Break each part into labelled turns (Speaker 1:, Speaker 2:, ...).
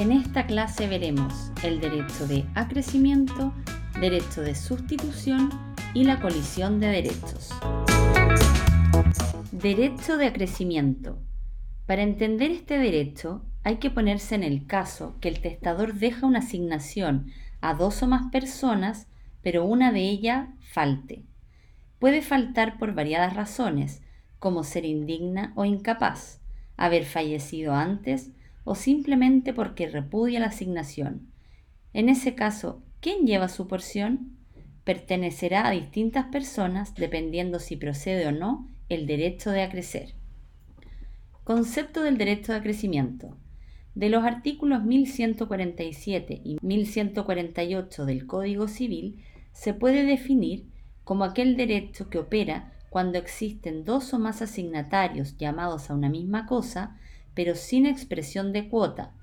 Speaker 1: En esta clase veremos el derecho de acrecimiento, derecho de sustitución y la colisión de derechos. Derecho de acrecimiento. Para entender este derecho hay que ponerse en el caso que el testador deja una asignación a dos o más personas, pero una de ellas falte. Puede faltar por variadas razones, como ser indigna o incapaz, haber fallecido antes o simplemente porque repudia la asignación. En ese caso, ¿quién lleva su porción? Pertenecerá a distintas personas dependiendo si procede o no el derecho de acrecer. Concepto del derecho de acrecimiento. De los artículos 1147 y 1148 del Código Civil se puede definir como aquel derecho que opera cuando existen dos o más asignatarios llamados a una misma cosa, pero sin expresión de cuota,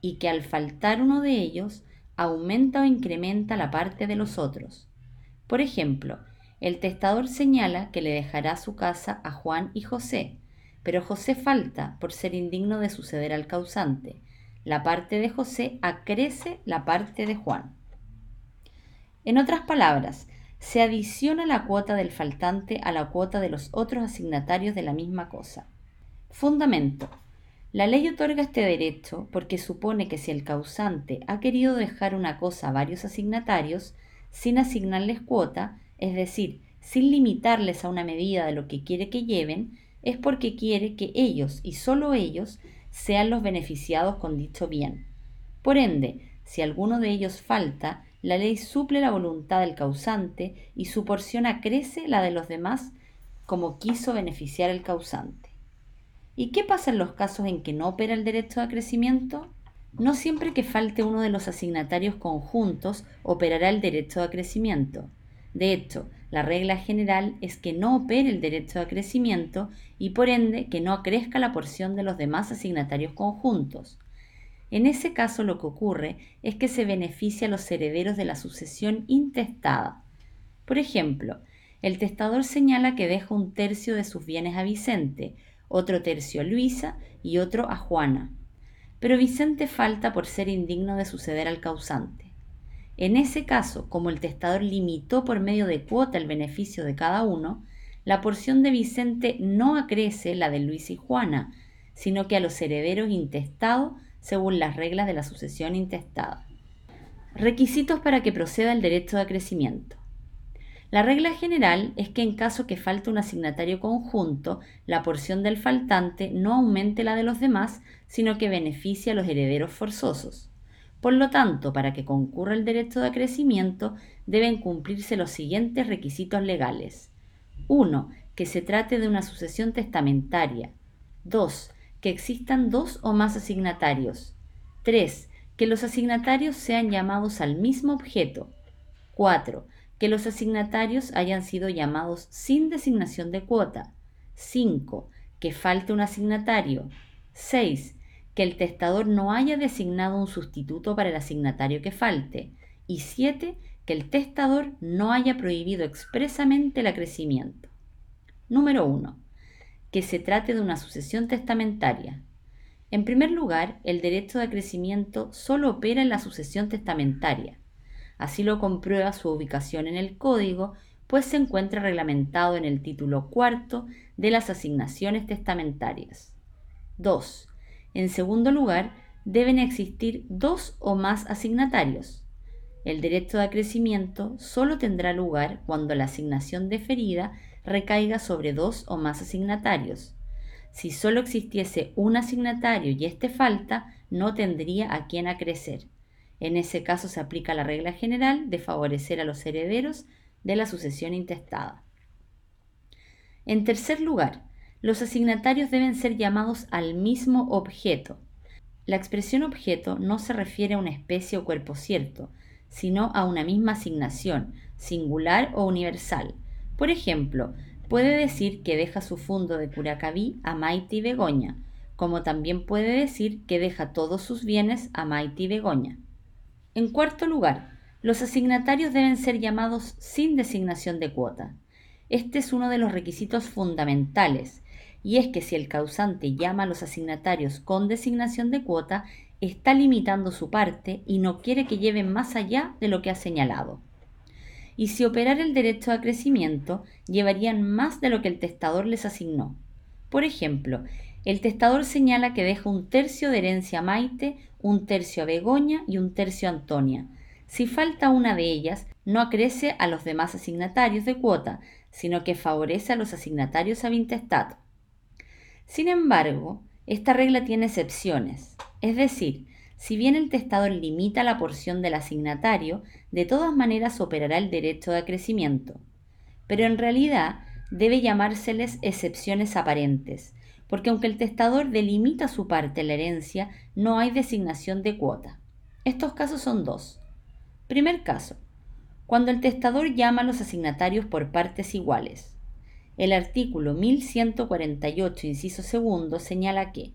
Speaker 1: y que al faltar uno de ellos aumenta o incrementa la parte de los otros. Por ejemplo, el testador señala que le dejará su casa a Juan y José, pero José falta por ser indigno de suceder al causante. La parte de José acrece la parte de Juan. En otras palabras, se adiciona la cuota del faltante a la cuota de los otros asignatarios de la misma cosa. Fundamento. La ley otorga este derecho porque supone que si el causante ha querido dejar una cosa a varios asignatarios, sin asignarles cuota, es decir, sin limitarles a una medida de lo que quiere que lleven, es porque quiere que ellos y solo ellos sean los beneficiados con dicho bien. Por ende, si alguno de ellos falta, la ley suple la voluntad del causante y su porción acrece la de los demás como quiso beneficiar el causante. ¿Y qué pasa en los casos en que no opera el derecho de acrecimiento? No siempre que falte uno de los asignatarios conjuntos operará el derecho de acrecimiento. De hecho, la regla general es que no opere el derecho de acrecimiento y por ende que no acrezca la porción de los demás asignatarios conjuntos. En ese caso lo que ocurre es que se beneficia a los herederos de la sucesión intestada. Por ejemplo, el testador señala que deja un tercio de sus bienes a Vicente, otro tercio a Luisa y otro a Juana. Pero Vicente falta por ser indigno de suceder al causante. En ese caso, como el testador limitó por medio de cuota el beneficio de cada uno, la porción de Vicente no acrece la de Luis y Juana, sino que a los herederos intestados según las reglas de la sucesión intestada. Requisitos para que proceda el derecho de acrecimiento. La regla general es que en caso que falte un asignatario conjunto, la porción del faltante no aumente la de los demás, sino que beneficie a los herederos forzosos. Por lo tanto, para que concurra el derecho de acrecimiento, deben cumplirse los siguientes requisitos legales. 1. Que se trate de una sucesión testamentaria. 2. Que existan dos o más asignatarios. 3. Que los asignatarios sean llamados al mismo objeto. 4. Que los asignatarios hayan sido llamados sin designación de cuota. 5. Que falte un asignatario. 6 que el testador no haya designado un sustituto para el asignatario que falte. Y 7. Que el testador no haya prohibido expresamente el acrecimiento. Número 1. Que se trate de una sucesión testamentaria. En primer lugar, el derecho de acrecimiento solo opera en la sucesión testamentaria. Así lo comprueba su ubicación en el código, pues se encuentra reglamentado en el título cuarto de las asignaciones testamentarias. 2 en segundo lugar, deben existir dos o más asignatarios. El derecho de acrecimiento solo tendrá lugar cuando la asignación deferida recaiga sobre dos o más asignatarios. Si solo existiese un asignatario y éste falta, no tendría a quien acrecer. En ese caso se aplica la regla general de favorecer a los herederos de la sucesión intestada. En tercer lugar, los asignatarios deben ser llamados al mismo objeto. La expresión objeto no se refiere a una especie o cuerpo cierto, sino a una misma asignación, singular o universal. Por ejemplo, puede decir que deja su fundo de Curacaví a Maite y Begoña, como también puede decir que deja todos sus bienes a Maite y Begoña. En cuarto lugar, los asignatarios deben ser llamados sin designación de cuota. Este es uno de los requisitos fundamentales, y es que si el causante llama a los asignatarios con designación de cuota, está limitando su parte y no quiere que lleven más allá de lo que ha señalado. Y si operara el derecho a crecimiento, llevarían más de lo que el testador les asignó. Por ejemplo, el testador señala que deja un tercio de herencia a Maite, un tercio a Begoña y un tercio a Antonia. Si falta una de ellas, no acrece a los demás asignatarios de cuota, sino que favorece a los asignatarios a Vintestat. Sin embargo, esta regla tiene excepciones, es decir, si bien el testador limita la porción del asignatario, de todas maneras operará el derecho de acrecimiento. Pero en realidad debe llamárseles excepciones aparentes, porque aunque el testador delimita su parte la herencia, no hay designación de cuota. Estos casos son dos. Primer caso, cuando el testador llama a los asignatarios por partes iguales. El artículo 1148, inciso segundo, señala que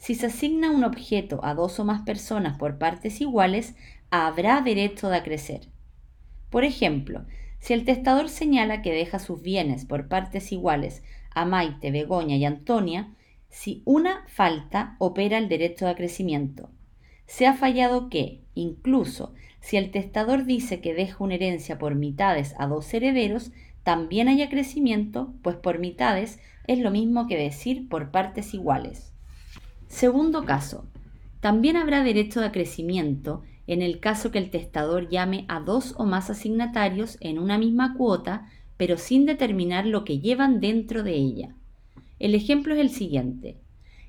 Speaker 1: si se asigna un objeto a dos o más personas por partes iguales, habrá derecho de acrecer. Por ejemplo, si el testador señala que deja sus bienes por partes iguales a Maite, Begoña y Antonia, si una falta opera el derecho de acrecimiento. Se ha fallado que, incluso si el testador dice que deja una herencia por mitades a dos herederos, también haya crecimiento, pues por mitades es lo mismo que decir por partes iguales. Segundo caso. También habrá derecho de acrecimiento en el caso que el testador llame a dos o más asignatarios en una misma cuota pero sin determinar lo que llevan dentro de ella. El ejemplo es el siguiente.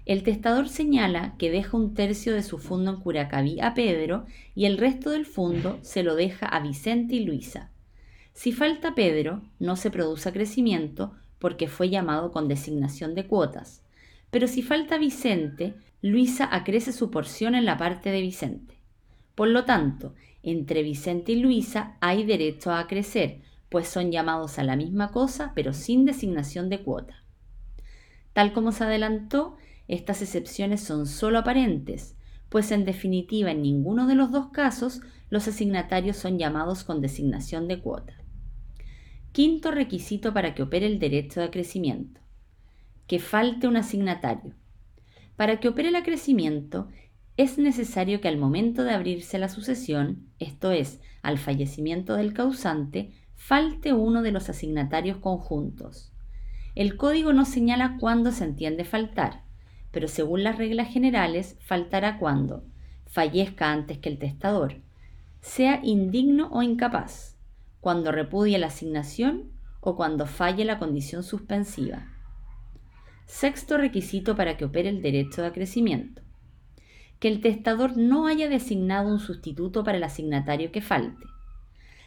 Speaker 1: El testador señala que deja un tercio de su fondo en Curacaví a Pedro y el resto del fondo se lo deja a Vicente y Luisa. Si falta Pedro, no se produce crecimiento porque fue llamado con designación de cuotas. Pero si falta Vicente, Luisa acrece su porción en la parte de Vicente. Por lo tanto, entre Vicente y Luisa hay derecho a crecer, pues son llamados a la misma cosa, pero sin designación de cuota. Tal como se adelantó, estas excepciones son sólo aparentes, pues en definitiva en ninguno de los dos casos los asignatarios son llamados con designación de cuota. Quinto requisito para que opere el derecho de acrecimiento. Que falte un asignatario. Para que opere el acrecimiento, es necesario que al momento de abrirse la sucesión, esto es, al fallecimiento del causante, falte uno de los asignatarios conjuntos. El código no señala cuándo se entiende faltar, pero según las reglas generales faltará cuando fallezca antes que el testador, sea indigno o incapaz, cuando repudie la asignación o cuando falle la condición suspensiva. Sexto requisito para que opere el derecho de acrecimiento. Que el testador no haya designado un sustituto para el asignatario que falte.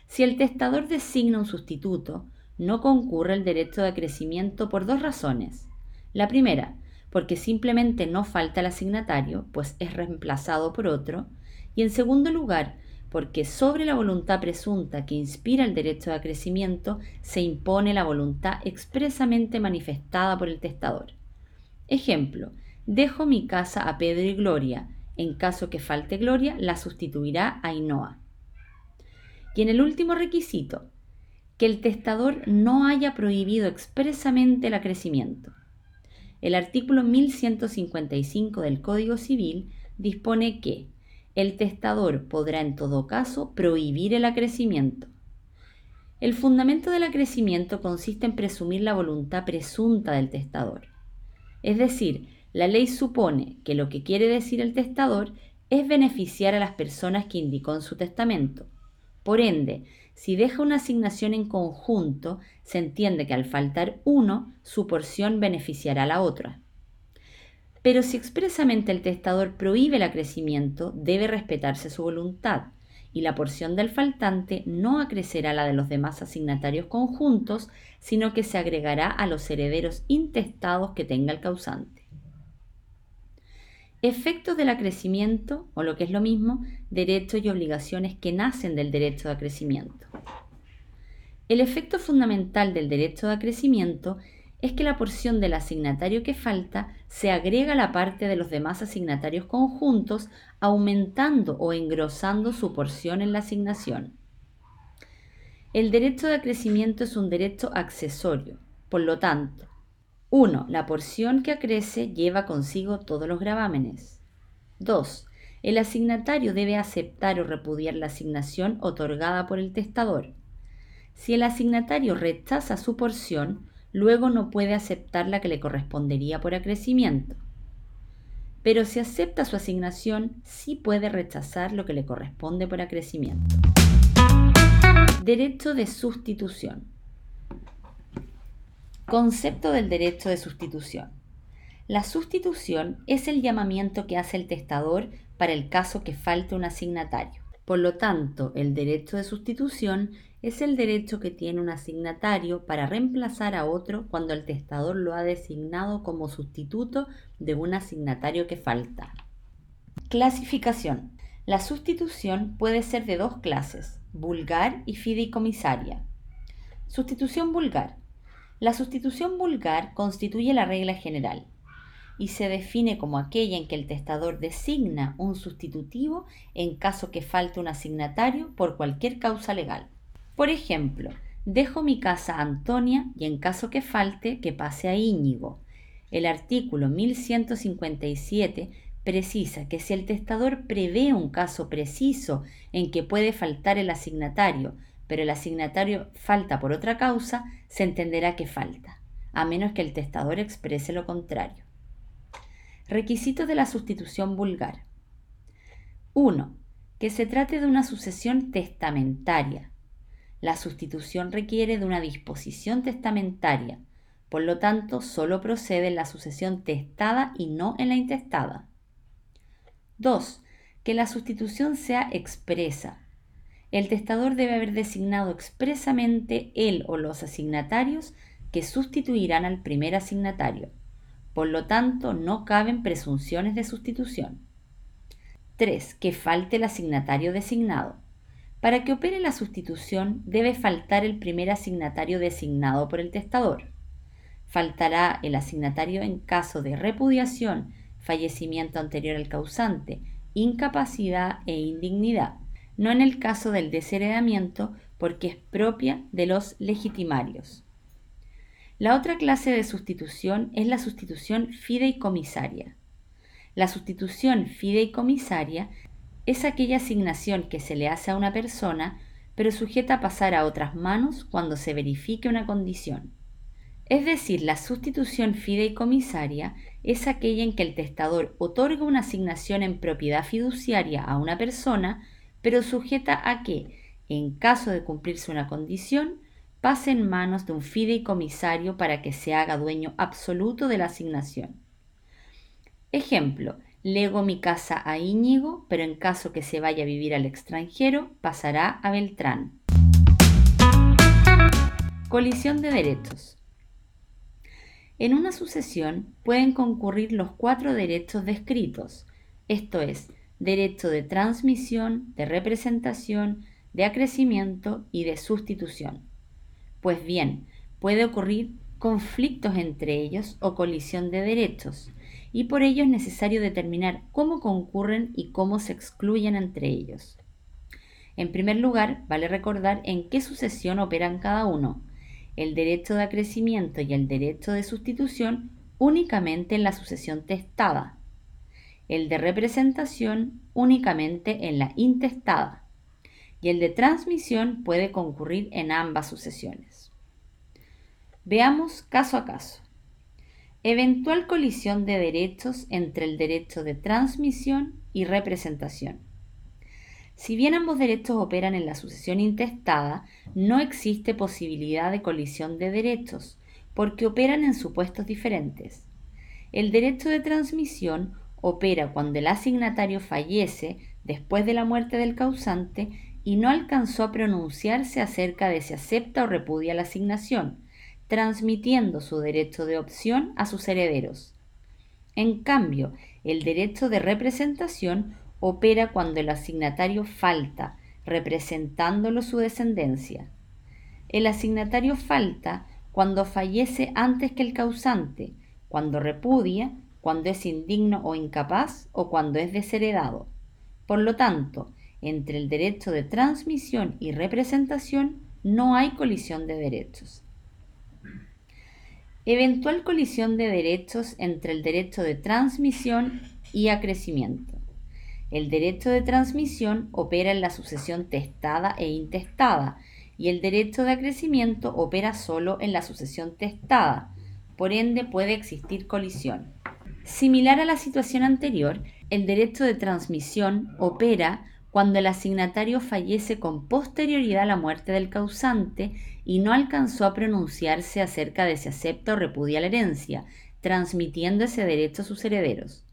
Speaker 1: Si el testador designa un sustituto, no concurre el derecho de acrecimiento por dos razones. La primera, porque simplemente no falta el asignatario, pues es reemplazado por otro, y en segundo lugar, porque sobre la voluntad presunta que inspira el derecho de acrecimiento se impone la voluntad expresamente manifestada por el testador. Ejemplo, dejo mi casa a Pedro y Gloria, en caso que falte Gloria, la sustituirá a Ainhoa. Y en el último requisito, que el testador no haya prohibido expresamente el acrecimiento. El artículo 1155 del Código Civil dispone que el testador podrá en todo caso prohibir el acrecimiento. El fundamento del acrecimiento consiste en presumir la voluntad presunta del testador. Es decir, la ley supone que lo que quiere decir el testador es beneficiar a las personas que indicó en su testamento, por ende, si deja una asignación en conjunto, se entiende que al faltar uno, su porción beneficiará a la otra. Pero si expresamente el testador prohíbe el acrecimiento, debe respetarse su voluntad, y la porción del faltante no acrecerá la de los demás asignatarios conjuntos, sino que se agregará a los herederos intestados que tenga el causante. Efectos del acrecimiento, o lo que es lo mismo, derechos y obligaciones que nacen del derecho de acrecimiento. El efecto fundamental del derecho de acrecimiento es que la porción del asignatario que falta se agrega a la parte de los demás asignatarios conjuntos, aumentando o engrosando su porción en la asignación. El derecho de acrecimiento es un derecho accesorio, por lo tanto, 1. La porción que acrece lleva consigo todos los gravámenes. 2. el asignatario debe aceptar o repudiar la asignación otorgada por el testador. Si el asignatario rechaza su porción, luego no puede aceptar la que le correspondería por acrecimiento. Pero si acepta su asignación, sí puede rechazar lo que le corresponde por acrecimiento. Derecho de sustitución. Concepto del derecho de sustitución. La sustitución es el llamamiento que hace el testador para el caso que falte un asignatario. Por lo tanto, el derecho de sustitución es el derecho que tiene un asignatario para reemplazar a otro cuando el testador lo ha designado como sustituto de un asignatario que falta. Clasificación. La sustitución puede ser de dos clases, vulgar y fideicomisaria. Sustitución vulgar. La sustitución vulgar constituye la regla general y se define como aquella en que el testador designa un sustitutivo en caso que falte un asignatario por cualquier causa legal. Por ejemplo, dejo mi casa a Antonia y en caso que falte, que pase a Íñigo. El artículo 1157 precisa que si el testador prevé un caso preciso en que puede faltar el asignatario, pero el asignatario falta por otra causa, se entenderá que falta, a menos que el testador exprese lo contrario. Requisitos de la sustitución vulgar. 1. Que se trate de una sucesión testamentaria. La sustitución requiere de una disposición testamentaria, por lo tanto, solo procede en la sucesión testada y no en la intestada. 2. Que la sustitución sea expresa. El testador debe haber designado expresamente él o los asignatarios que sustituirán al primer asignatario. Por lo tanto, no caben presunciones de sustitución. 3. Que falte el asignatario designado. Para que opere la sustitución debe faltar el primer asignatario designado por el testador. Faltará el asignatario en caso de repudiación, fallecimiento anterior al causante, incapacidad e indignidad, no en el caso del desheredamiento porque es propia de los legitimarios. La otra clase de sustitución es la sustitución fideicomisaria. La sustitución fideicomisaria es aquella asignación que se le hace a una persona, pero sujeta a pasar a otras manos cuando se verifique una condición. Es decir, la sustitución fideicomisaria es aquella en que el testador otorga una asignación en propiedad fiduciaria a una persona, pero sujeta a que, en caso de cumplirse una condición, pase en manos de un fideicomisario para que se haga dueño absoluto de la asignación. Ejemplo, lego mi casa a Íñigo, pero en caso que se vaya a vivir al extranjero, pasará a Beltrán. Colisión de derechos. En una sucesión pueden concurrir los cuatro derechos descritos, esto es, derecho de transmisión, de representación, de acrecimiento y de sustitución. Pues bien, puede ocurrir conflictos entre ellos o colisión de derechos, y por ello es necesario determinar cómo concurren y cómo se excluyen entre ellos. En primer lugar, vale recordar en qué sucesión operan cada uno, el derecho de acrecimiento y el derecho de sustitución únicamente en la sucesión testada, el de representación únicamente en la intestada, y el de transmisión puede concurrir en ambas sucesiones. Veamos caso a caso. Eventual colisión de derechos entre el derecho de transmisión y representación. Si bien ambos derechos operan en la sucesión intestada, no existe posibilidad de colisión de derechos, porque operan en supuestos diferentes. El derecho de transmisión opera cuando el asignatario fallece después de la muerte del causante y no alcanzó a pronunciarse acerca de si acepta o repudia la asignación, transmitiendo su derecho de opción a sus herederos. En cambio, el derecho de representación opera cuando el asignatario falta, representándolo su descendencia. El asignatario falta cuando fallece antes que el causante, cuando repudia, cuando es indigno o incapaz o cuando es desheredado. Por lo tanto, entre el derecho de transmisión y representación no hay colisión de derechos. Eventual colisión de derechos entre el derecho de transmisión y acrecimiento. el derecho de transmisión opera en la sucesión testada e intestada y el derecho de acrecimiento opera solo en la sucesión testada. Por ende, puede existir colisión. Similar a la situación anterior, el derecho de transmisión opera cuando el asignatario fallece con posterioridad a la muerte del causante y no alcanzó a pronunciarse acerca de si acepta o repudia la herencia, transmitiendo ese derecho a sus herederos.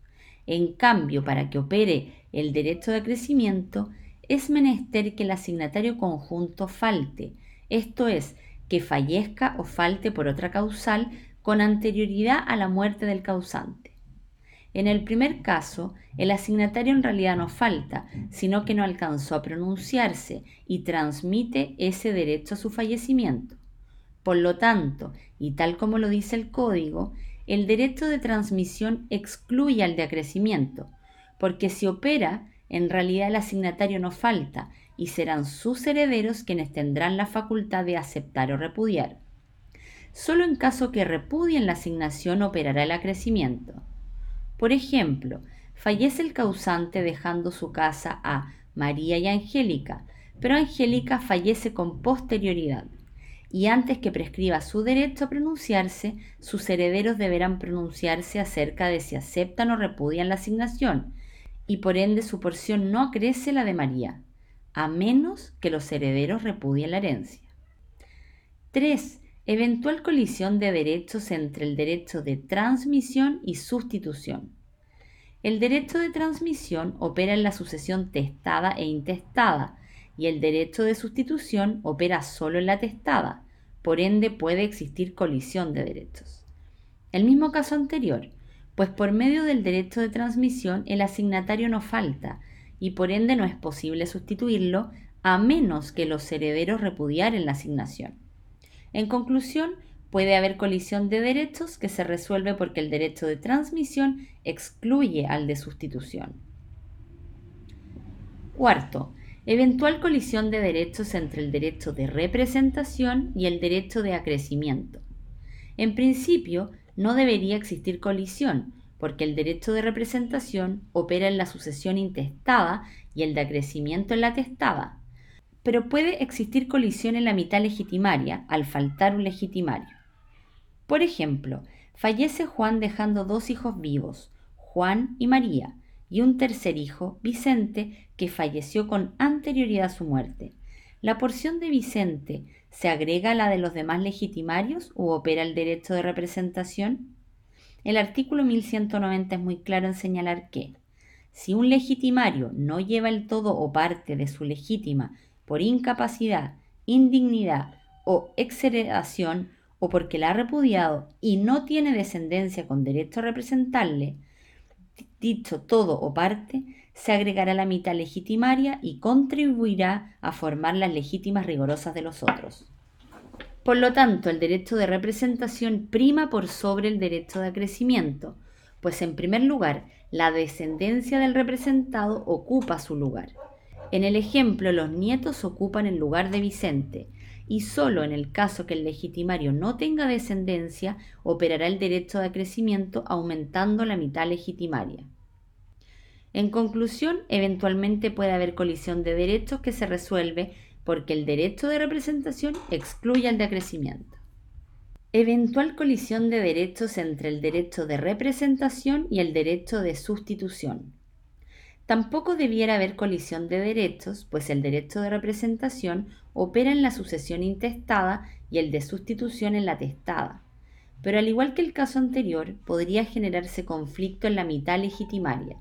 Speaker 1: En cambio, para que opere el derecho de crecimiento, es menester que el asignatario conjunto falte, esto es, que fallezca o falte por otra causal con anterioridad a la muerte del causante. En el primer caso, el asignatario en realidad no falta, sino que no alcanzó a pronunciarse y transmite ese derecho a su fallecimiento. Por lo tanto, y tal como lo dice el código, el derecho de transmisión excluye al de acrecimiento, porque si opera, en realidad el asignatario no falta y serán sus herederos quienes tendrán la facultad de aceptar o repudiar. Solo en caso que repudien la asignación operará el acrecimiento. Por ejemplo, fallece el causante dejando su casa a María y Angélica, pero Angélica fallece con posterioridad. Y antes que prescriba su derecho a pronunciarse, sus herederos deberán pronunciarse acerca de si aceptan o repudian la asignación, y por ende su porción no crece la de María, a menos que los herederos repudien la herencia. 3 eventual colisión de derechos entre el derecho de transmisión y sustitución. El derecho de transmisión opera en la sucesión testada e intestada y el derecho de sustitución opera solo en la testada, por ende puede existir colisión de derechos. El mismo caso anterior, pues por medio del derecho de transmisión el asignatario no falta y por ende no es posible sustituirlo a menos que los herederos repudiaren la asignación. En conclusión, puede haber colisión de derechos que se resuelve porque el derecho de transmisión excluye al de sustitución. Cuarto, eventual colisión de derechos entre el derecho de representación y el derecho de acrecimiento. En principio, no debería existir colisión, porque el derecho de representación opera en la sucesión intestada y el de acrecimiento en la testada, pero puede existir colisión en la mitad legitimaria al faltar un legitimario. Por ejemplo, fallece Juan dejando dos hijos vivos, Juan y María, y un tercer hijo, Vicente, que falleció con anterioridad a su muerte. ¿La porción de Vicente se agrega a la de los demás legitimarios o opera el derecho de representación? El artículo 1190 es muy claro en señalar que, si un legitimario no lleva el todo o parte de su legítima por incapacidad, indignidad o exheredación o porque la ha repudiado y no tiene descendencia con derecho a representarle, dicho todo o parte, se agregará la mitad legitimaria y contribuirá a formar las legítimas rigorosas de los otros. Por lo tanto, el derecho de representación prima por sobre el derecho de acrecimiento, pues en primer lugar, la descendencia del representado ocupa su lugar. En el ejemplo, los nietos ocupan el lugar de Vicente, y solo en el caso que el legitimario no tenga descendencia, operará el derecho de crecimiento aumentando la mitad legitimaria. En conclusión, eventualmente puede haber colisión de derechos que se resuelve porque el derecho de representación excluye al de acrecimiento. Eventual colisión de derechos entre el derecho de representación y el derecho de sustitución. Tampoco debiera haber colisión de derechos, pues el derecho de representación opera en la sucesión intestada y el de sustitución en la testada. Pero al igual que el caso anterior, podría generarse conflicto en la mitad legitimaria.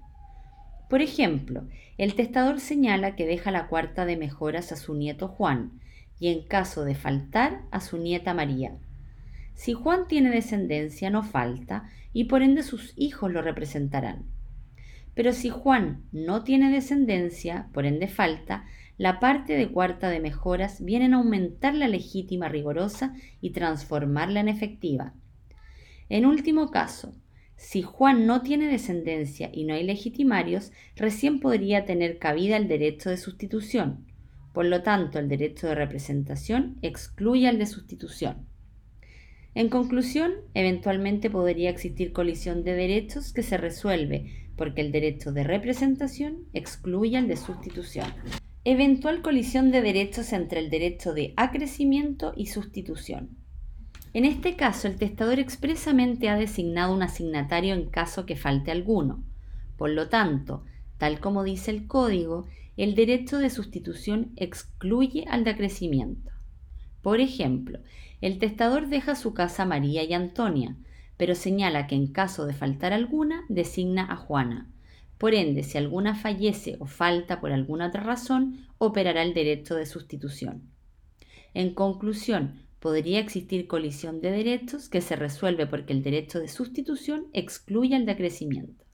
Speaker 1: Por ejemplo, el testador señala que deja la cuarta de mejoras a su nieto Juan y en caso de faltar a su nieta María. Si Juan tiene descendencia no falta y por ende sus hijos lo representarán. Pero si Juan no tiene descendencia, por ende falta, la parte de cuarta de mejoras viene a aumentar la legítima rigorosa y transformarla en efectiva. En último caso, si Juan no tiene descendencia y no hay legitimarios, recién podría tener cabida el derecho de sustitución. Por lo tanto, el derecho de representación excluye al de sustitución. En conclusión, eventualmente podría existir colisión de derechos que se resuelve porque el derecho de representación excluye al de sustitución. Eventual colisión de derechos entre el derecho de acrecimiento y sustitución. En este caso, el testador expresamente ha designado un asignatario en caso que falte alguno. Por lo tanto, tal como dice el código, el derecho de sustitución excluye al de acrecimiento. Por ejemplo, el testador deja su casa a María y Antonia, pero señala que en caso de faltar alguna, designa a Juana. Por ende, si alguna fallece o falta por alguna otra razón, operará el derecho de sustitución. En conclusión, podría existir colisión de derechos que se resuelve porque el derecho de sustitución excluye al de acrecimiento.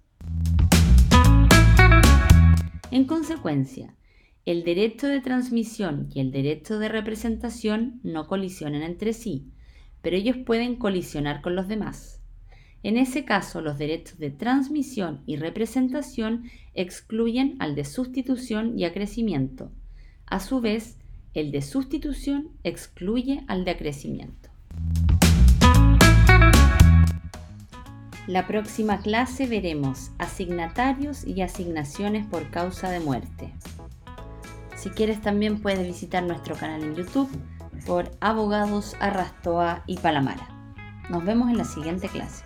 Speaker 1: En consecuencia, el derecho de transmisión y el derecho de representación no colisionan entre sí, pero ellos pueden colisionar con los demás. En ese caso, los derechos de transmisión y representación excluyen al de sustitución y acrecimiento. A su vez, el de sustitución excluye al de acrecimiento. La próxima clase veremos asignatarios y asignaciones por causa de muerte. Si quieres también puedes visitar nuestro canal en YouTube por Abogados Arrastoa y Palamara. Nos vemos en la siguiente clase.